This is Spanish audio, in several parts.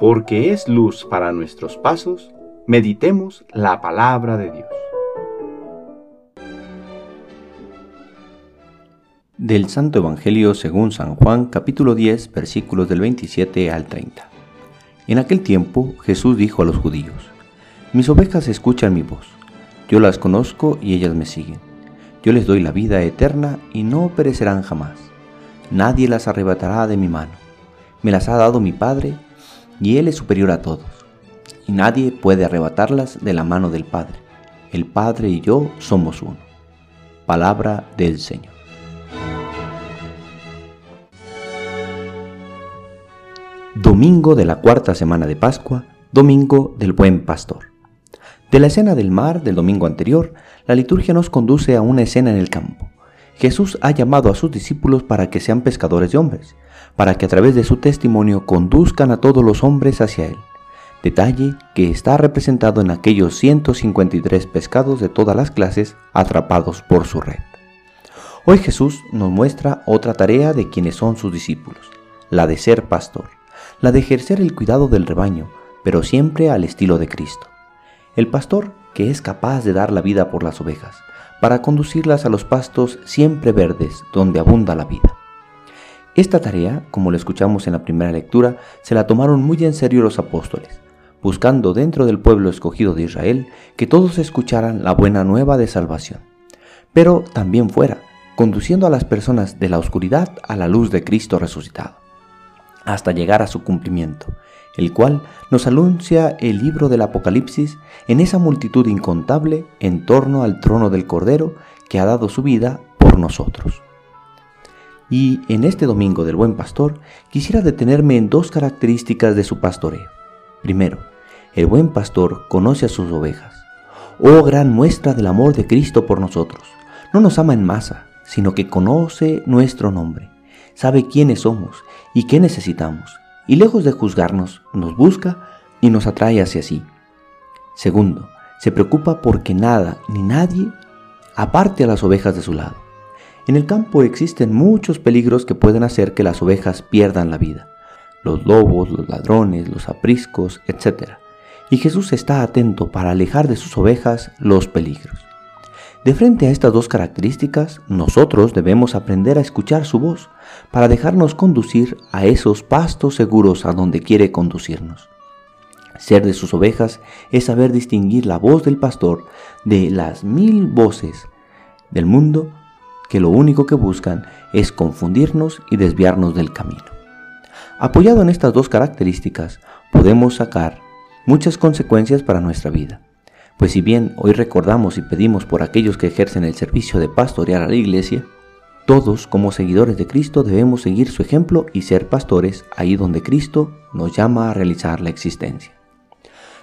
porque es luz para nuestros pasos, meditemos la palabra de Dios. Del Santo Evangelio según San Juan capítulo 10 versículos del 27 al 30. En aquel tiempo Jesús dijo a los judíos, Mis ovejas escuchan mi voz, yo las conozco y ellas me siguen. Yo les doy la vida eterna y no perecerán jamás. Nadie las arrebatará de mi mano. Me las ha dado mi Padre y Él es superior a todos, y nadie puede arrebatarlas de la mano del Padre. El Padre y yo somos uno. Palabra del Señor. Domingo de la cuarta semana de Pascua, Domingo del Buen Pastor. De la escena del mar del domingo anterior, la liturgia nos conduce a una escena en el campo. Jesús ha llamado a sus discípulos para que sean pescadores de hombres para que a través de su testimonio conduzcan a todos los hombres hacia Él. Detalle que está representado en aquellos 153 pescados de todas las clases atrapados por su red. Hoy Jesús nos muestra otra tarea de quienes son sus discípulos, la de ser pastor, la de ejercer el cuidado del rebaño, pero siempre al estilo de Cristo. El pastor que es capaz de dar la vida por las ovejas, para conducirlas a los pastos siempre verdes donde abunda la vida. Esta tarea, como lo escuchamos en la primera lectura, se la tomaron muy en serio los apóstoles, buscando dentro del pueblo escogido de Israel que todos escucharan la buena nueva de salvación, pero también fuera, conduciendo a las personas de la oscuridad a la luz de Cristo resucitado, hasta llegar a su cumplimiento, el cual nos anuncia el libro del Apocalipsis en esa multitud incontable en torno al trono del Cordero que ha dado su vida por nosotros. Y en este domingo del buen pastor quisiera detenerme en dos características de su pastoreo. Primero, el buen pastor conoce a sus ovejas. Oh gran muestra del amor de Cristo por nosotros. No nos ama en masa, sino que conoce nuestro nombre, sabe quiénes somos y qué necesitamos, y lejos de juzgarnos, nos busca y nos atrae hacia sí. Segundo, se preocupa porque nada ni nadie aparte a las ovejas de su lado. En el campo existen muchos peligros que pueden hacer que las ovejas pierdan la vida. Los lobos, los ladrones, los apriscos, etc. Y Jesús está atento para alejar de sus ovejas los peligros. De frente a estas dos características, nosotros debemos aprender a escuchar su voz para dejarnos conducir a esos pastos seguros a donde quiere conducirnos. Ser de sus ovejas es saber distinguir la voz del pastor de las mil voces del mundo que lo único que buscan es confundirnos y desviarnos del camino. Apoyado en estas dos características, podemos sacar muchas consecuencias para nuestra vida. Pues si bien hoy recordamos y pedimos por aquellos que ejercen el servicio de pastorear a la iglesia, todos como seguidores de Cristo debemos seguir su ejemplo y ser pastores ahí donde Cristo nos llama a realizar la existencia.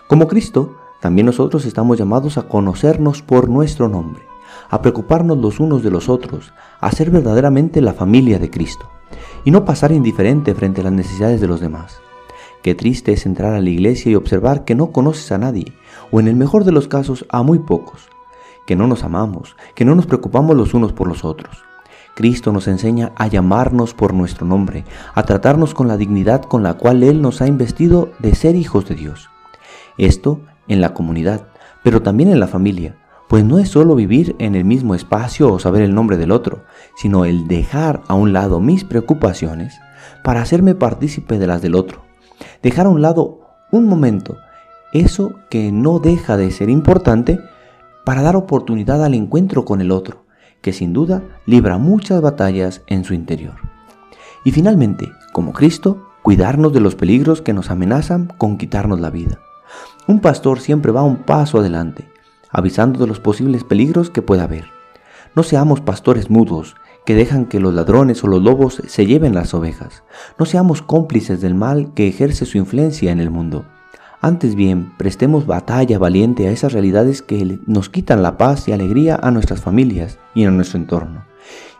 Como Cristo, también nosotros estamos llamados a conocernos por nuestro nombre a preocuparnos los unos de los otros, a ser verdaderamente la familia de Cristo, y no pasar indiferente frente a las necesidades de los demás. Qué triste es entrar a la iglesia y observar que no conoces a nadie, o en el mejor de los casos a muy pocos, que no nos amamos, que no nos preocupamos los unos por los otros. Cristo nos enseña a llamarnos por nuestro nombre, a tratarnos con la dignidad con la cual Él nos ha investido de ser hijos de Dios. Esto en la comunidad, pero también en la familia, pues no es solo vivir en el mismo espacio o saber el nombre del otro, sino el dejar a un lado mis preocupaciones para hacerme partícipe de las del otro. Dejar a un lado un momento eso que no deja de ser importante para dar oportunidad al encuentro con el otro, que sin duda libra muchas batallas en su interior. Y finalmente, como Cristo, cuidarnos de los peligros que nos amenazan con quitarnos la vida. Un pastor siempre va un paso adelante, avisando de los posibles peligros que pueda haber. No seamos pastores mudos que dejan que los ladrones o los lobos se lleven las ovejas. No seamos cómplices del mal que ejerce su influencia en el mundo. Antes bien, prestemos batalla valiente a esas realidades que nos quitan la paz y alegría a nuestras familias y a nuestro entorno.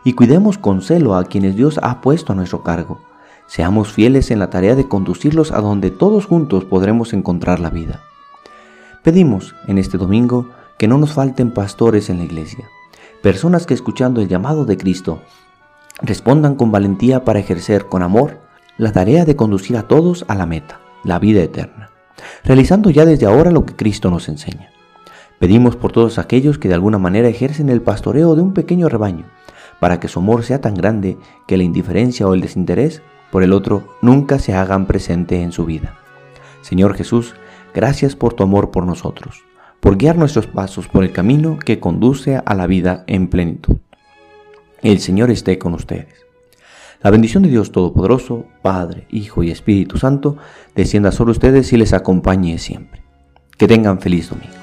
Y cuidemos con celo a quienes Dios ha puesto a nuestro cargo. Seamos fieles en la tarea de conducirlos a donde todos juntos podremos encontrar la vida. Pedimos en este domingo que no nos falten pastores en la iglesia, personas que escuchando el llamado de Cristo respondan con valentía para ejercer con amor la tarea de conducir a todos a la meta, la vida eterna, realizando ya desde ahora lo que Cristo nos enseña. Pedimos por todos aquellos que de alguna manera ejercen el pastoreo de un pequeño rebaño, para que su amor sea tan grande que la indiferencia o el desinterés por el otro nunca se hagan presente en su vida. Señor Jesús, gracias por tu amor por nosotros, por guiar nuestros pasos por el camino que conduce a la vida en plenitud. El Señor esté con ustedes. La bendición de Dios Todopoderoso, Padre, Hijo y Espíritu Santo, descienda sobre ustedes y les acompañe siempre. Que tengan feliz domingo.